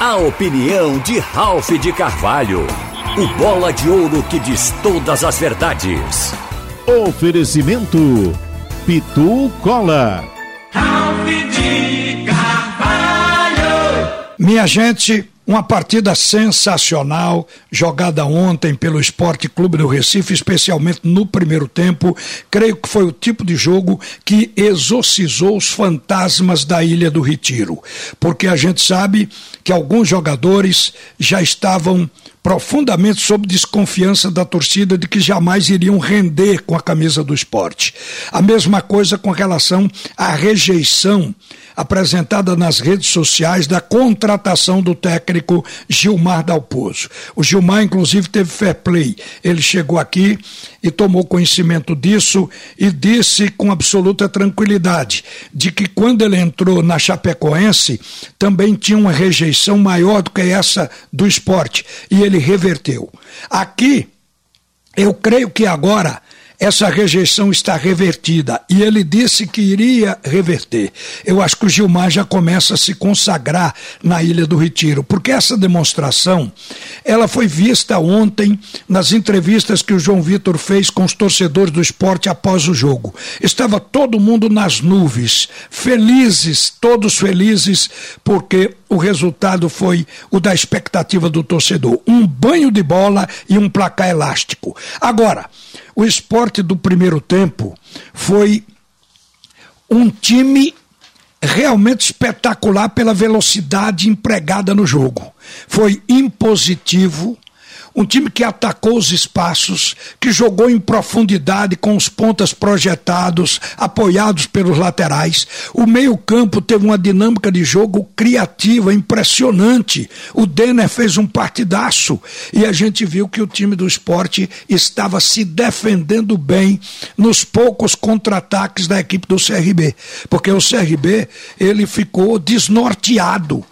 A opinião de Ralph de Carvalho. O bola de ouro que diz todas as verdades. Oferecimento: Pitu Cola. Ralph de Carvalho. Minha gente, uma partida sensacional jogada ontem pelo Esporte Clube do Recife, especialmente no primeiro tempo. Creio que foi o tipo de jogo que exorcizou os fantasmas da Ilha do Retiro, porque a gente sabe que alguns jogadores já estavam profundamente sob desconfiança da torcida de que jamais iriam render com a camisa do esporte. A mesma coisa com relação à rejeição apresentada nas redes sociais da contratação do técnico Gilmar Dalpozo. O Gilmar, inclusive, teve fair play. Ele chegou aqui e tomou conhecimento disso e disse com absoluta tranquilidade de que quando ele entrou na Chapecoense também tinha uma rejeição maior do que essa do esporte e ele reverteu. Aqui, eu creio que agora essa rejeição está revertida e ele disse que iria reverter. Eu acho que o Gilmar já começa a se consagrar na Ilha do Retiro, porque essa demonstração, ela foi vista ontem nas entrevistas que o João Vitor fez com os torcedores do esporte após o jogo. Estava todo mundo nas nuvens, felizes, todos felizes, porque o resultado foi o da expectativa do torcedor. Um banho de bola e um placar elástico. Agora, o esporte do primeiro tempo foi um time realmente espetacular pela velocidade empregada no jogo. Foi impositivo um time que atacou os espaços, que jogou em profundidade com os pontas projetados, apoiados pelos laterais. O meio-campo teve uma dinâmica de jogo criativa, impressionante. O Denner fez um partidaço e a gente viu que o time do esporte estava se defendendo bem nos poucos contra-ataques da equipe do CRB, porque o CRB ele ficou desnorteado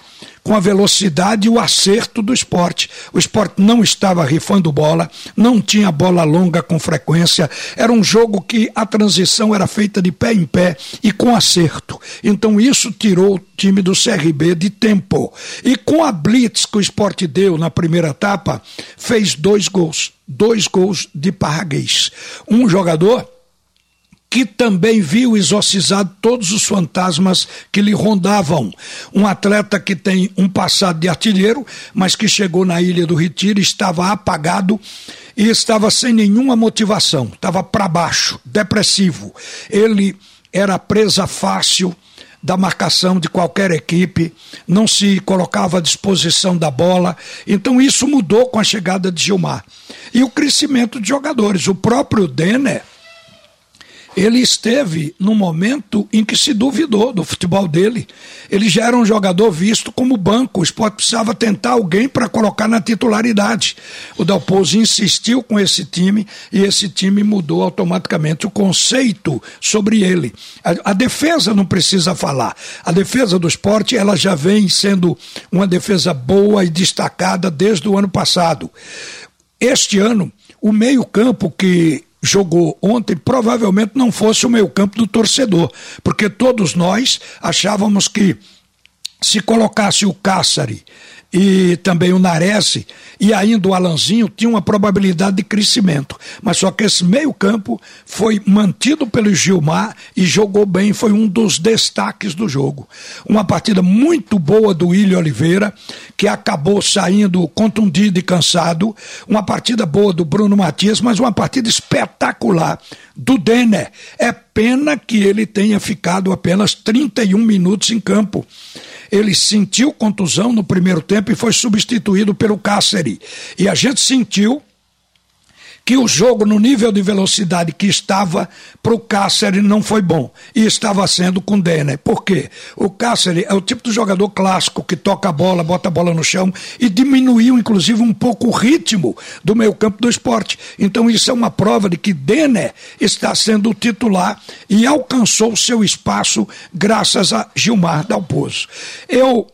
com a velocidade e o acerto do esporte. O esporte não estava rifando bola, não tinha bola longa com frequência, era um jogo que a transição era feita de pé em pé e com acerto. Então isso tirou o time do CRB de tempo. E com a blitz que o esporte deu na primeira etapa, fez dois gols. Dois gols de Parraguês. Um jogador que também viu exorcizado todos os fantasmas que lhe rondavam. Um atleta que tem um passado de artilheiro, mas que chegou na Ilha do Retiro, estava apagado e estava sem nenhuma motivação, estava para baixo, depressivo. Ele era presa fácil da marcação de qualquer equipe, não se colocava à disposição da bola. Então isso mudou com a chegada de Gilmar. E o crescimento de jogadores. O próprio Denner ele esteve no momento em que se duvidou do futebol dele. Ele já era um jogador visto como banco. O esporte precisava tentar alguém para colocar na titularidade. O Dalpozo insistiu com esse time e esse time mudou automaticamente o conceito sobre ele. A, a defesa não precisa falar. A defesa do esporte ela já vem sendo uma defesa boa e destacada desde o ano passado. Este ano, o meio-campo que jogou ontem provavelmente não fosse o meio campo do torcedor, porque todos nós achávamos que se colocasse o Cássari e também o Nares e ainda o Alanzinho tinha uma probabilidade de crescimento. Mas só que esse meio-campo foi mantido pelo Gilmar e jogou bem, foi um dos destaques do jogo. Uma partida muito boa do William Oliveira, que acabou saindo contundido e cansado. Uma partida boa do Bruno Matias, mas uma partida espetacular do Denner. É pena que ele tenha ficado apenas 31 minutos em campo. Ele sentiu contusão no primeiro tempo e foi substituído pelo Cáceres. E a gente sentiu que o jogo no nível de velocidade que estava para o Cáceres não foi bom e estava sendo com o Denner. Por quê? O Cáceres é o tipo de jogador clássico que toca a bola, bota a bola no chão e diminuiu inclusive um pouco o ritmo do meio campo do esporte. Então isso é uma prova de que Denner está sendo o titular e alcançou seu espaço graças a Gilmar Dalpozo. Eu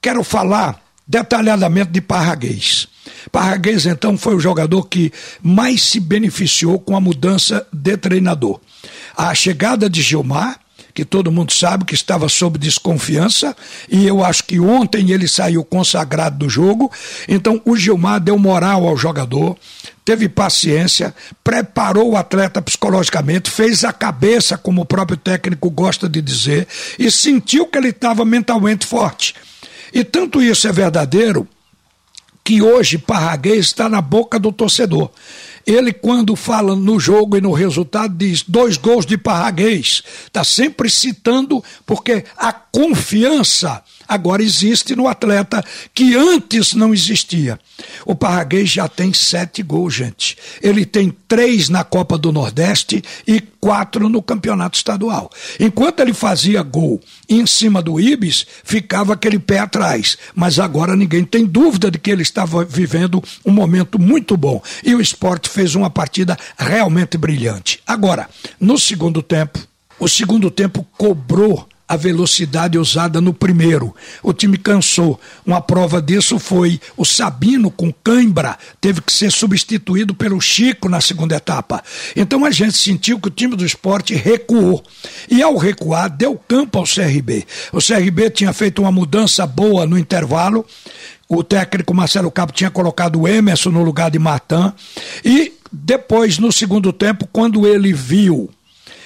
quero falar detalhadamente de Parraguês. Parraguês, então, foi o jogador que mais se beneficiou com a mudança de treinador. A chegada de Gilmar, que todo mundo sabe que estava sob desconfiança, e eu acho que ontem ele saiu consagrado do jogo. Então o Gilmar deu moral ao jogador, teve paciência, preparou o atleta psicologicamente, fez a cabeça, como o próprio técnico gosta de dizer, e sentiu que ele estava mentalmente forte. E tanto isso é verdadeiro que hoje Parraguês está na boca do torcedor. Ele, quando fala no jogo e no resultado, diz dois gols de Parraguês. Está sempre citando, porque a confiança agora existe no atleta que antes não existia. O Parraguês já tem sete gols, gente. Ele tem três na Copa do Nordeste e quatro no Campeonato Estadual. Enquanto ele fazia gol em cima do Ibis, ficava aquele pé atrás. Mas agora ninguém tem dúvida de que ele estava vivendo um momento muito bom. E o esporte fez uma partida realmente brilhante. Agora, no segundo tempo, o segundo tempo cobrou a velocidade usada no primeiro. O time cansou. Uma prova disso foi o Sabino com cãibra, teve que ser substituído pelo Chico na segunda etapa. Então a gente sentiu que o time do esporte recuou. E ao recuar, deu campo ao CRB. O CRB tinha feito uma mudança boa no intervalo. O técnico Marcelo Cabo tinha colocado o Emerson no lugar de Martin. E depois, no segundo tempo, quando ele viu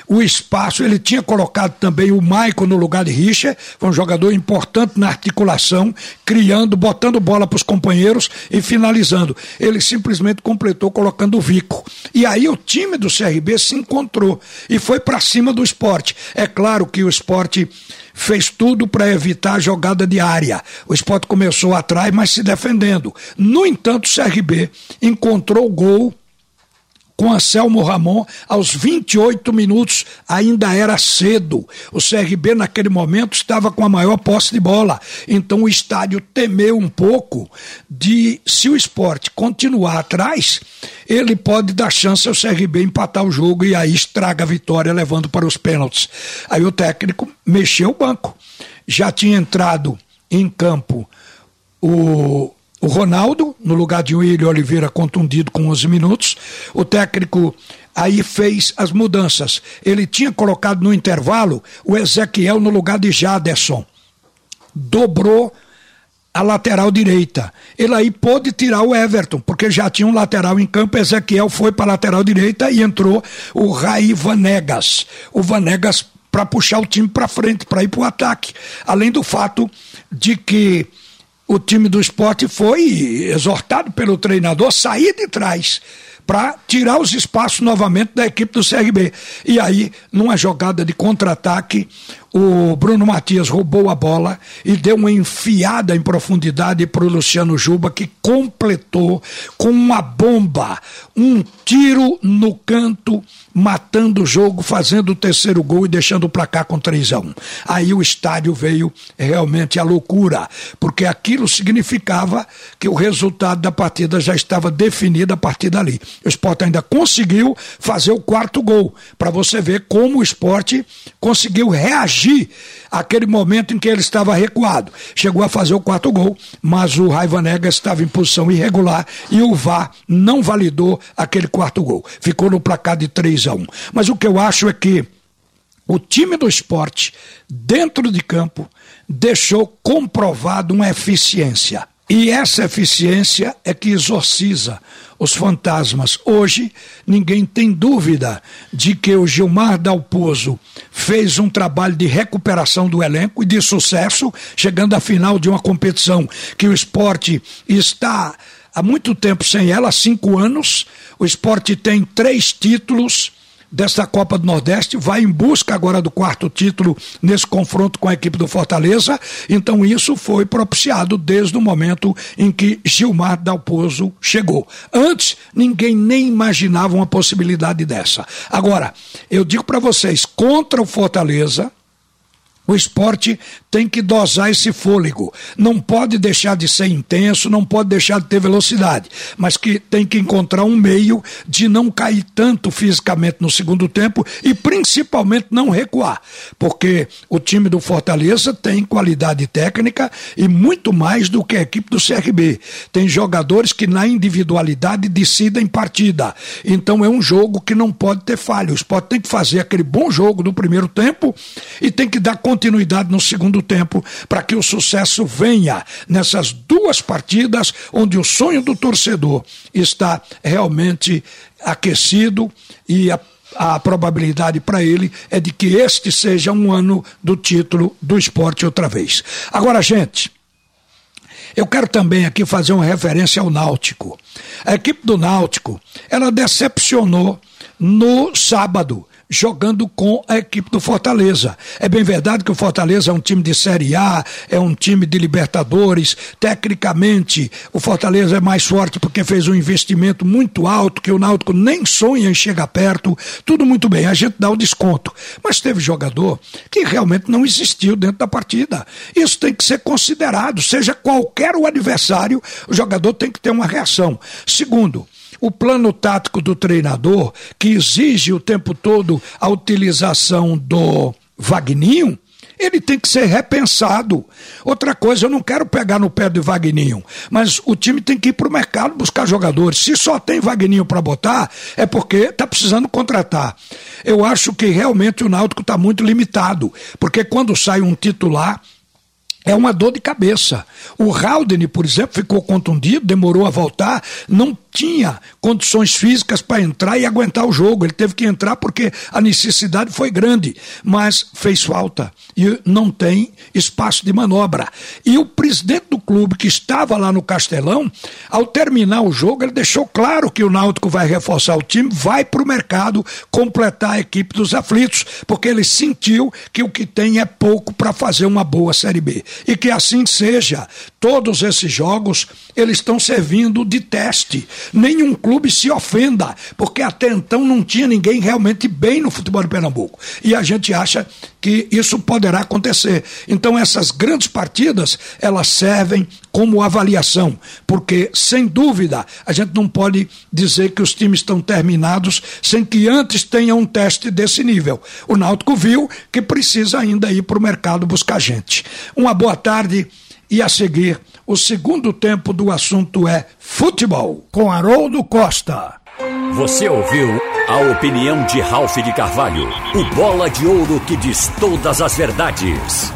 o espaço. Ele tinha colocado também o Maicon no lugar de Richard, foi um jogador importante na articulação, criando, botando bola para os companheiros e finalizando. Ele simplesmente completou colocando o Vico. E aí o time do CRB se encontrou e foi para cima do esporte. É claro que o esporte fez tudo para evitar a jogada de área. O esporte começou atrás, mas se defendendo. No entanto, o CRB encontrou o gol com Anselmo Ramon aos 28 minutos, ainda era cedo. O CRB naquele momento estava com a maior posse de bola. Então o estádio temeu um pouco de se o esporte continuar atrás, ele pode dar chance ao CRB empatar o jogo e aí estraga a vitória levando para os pênaltis. Aí o técnico mexeu o banco. Já tinha entrado em campo o o Ronaldo, no lugar de William Oliveira, contundido com 11 minutos. O técnico aí fez as mudanças. Ele tinha colocado no intervalo o Ezequiel no lugar de Jaderson. Dobrou a lateral direita. Ele aí pôde tirar o Everton, porque já tinha um lateral em campo. Ezequiel foi para a lateral direita e entrou o Raí Vanegas. O Vanegas para puxar o time para frente, para ir para o ataque. Além do fato de que o time do esporte foi exortado pelo treinador sair de trás para tirar os espaços novamente da equipe do CRB. E aí, numa jogada de contra-ataque, o Bruno Matias roubou a bola e deu uma enfiada em profundidade para o Luciano Juba, que completou com uma bomba, um tiro no canto, matando o jogo, fazendo o terceiro gol e deixando o placar com 3 a 1. Aí o estádio veio realmente à loucura, porque aquilo significava que o resultado da partida já estava definido a partir dali. O esporte ainda conseguiu fazer o quarto gol, para você ver como o esporte conseguiu reagir corrigir aquele momento em que ele estava recuado. Chegou a fazer o quarto gol, mas o Raiva Negas estava em posição irregular e o VAR não validou aquele quarto gol. Ficou no placar de 3 a 1. Mas o que eu acho é que o time do esporte, dentro de campo, deixou comprovado uma eficiência. E essa eficiência é que exorciza os fantasmas. Hoje, ninguém tem dúvida de que o Gilmar Dalpozo fez um trabalho de recuperação do elenco e de sucesso, chegando à final de uma competição que o esporte está há muito tempo sem ela cinco anos. O esporte tem três títulos desta Copa do Nordeste, vai em busca agora do quarto título nesse confronto com a equipe do Fortaleza. Então isso foi propiciado desde o momento em que Gilmar Dalpozo chegou. Antes, ninguém nem imaginava uma possibilidade dessa. Agora, eu digo para vocês, contra o Fortaleza, o esporte tem que dosar esse fôlego. Não pode deixar de ser intenso, não pode deixar de ter velocidade, mas que tem que encontrar um meio de não cair tanto fisicamente no segundo tempo e principalmente não recuar, porque o time do Fortaleza tem qualidade técnica e muito mais do que a equipe do CRB. Tem jogadores que na individualidade decidem partida. Então é um jogo que não pode ter falha. O Sport tem que fazer aquele bom jogo do primeiro tempo e tem que dar continuidade no segundo tempo para que o sucesso venha nessas duas partidas onde o sonho do torcedor está realmente aquecido e a a probabilidade para ele é de que este seja um ano do título do esporte outra vez. Agora, gente, eu quero também aqui fazer uma referência ao Náutico. A equipe do Náutico, ela decepcionou no sábado jogando com a equipe do Fortaleza. É bem verdade que o Fortaleza é um time de Série A, é um time de Libertadores. Tecnicamente, o Fortaleza é mais forte porque fez um investimento muito alto que o Náutico nem sonha em chegar perto. Tudo muito bem, a gente dá o desconto. Mas teve jogador que realmente não existiu dentro da partida. Isso tem que ser considerado. Seja qualquer o adversário, o jogador tem que ter uma reação. Segundo, o plano tático do treinador, que exige o tempo todo a utilização do Vagninho, ele tem que ser repensado. Outra coisa, eu não quero pegar no pé do Vagninho, mas o time tem que ir para o mercado buscar jogadores. Se só tem Vagninho para botar, é porque está precisando contratar. Eu acho que realmente o Náutico está muito limitado, porque quando sai um titular, é uma dor de cabeça. O Haldane, por exemplo, ficou contundido, demorou a voltar, não tinha condições físicas para entrar e aguentar o jogo. Ele teve que entrar porque a necessidade foi grande, mas fez falta e não tem espaço de manobra. E o presidente do clube, que estava lá no Castelão, ao terminar o jogo, ele deixou claro que o Náutico vai reforçar o time, vai para o mercado completar a equipe dos aflitos, porque ele sentiu que o que tem é pouco para fazer uma boa Série B. E que assim seja. Todos esses jogos, eles estão servindo de teste. Nenhum clube se ofenda, porque até então não tinha ninguém realmente bem no futebol de Pernambuco. E a gente acha que isso poderá acontecer. Então essas grandes partidas, elas servem como avaliação, porque sem dúvida a gente não pode dizer que os times estão terminados sem que antes tenha um teste desse nível. O Náutico viu que precisa ainda ir para o mercado buscar gente. Uma boa tarde e a seguir o segundo tempo do assunto é futebol com Haroldo Costa. Você ouviu a opinião de Ralph de Carvalho, o bola de ouro que diz todas as verdades.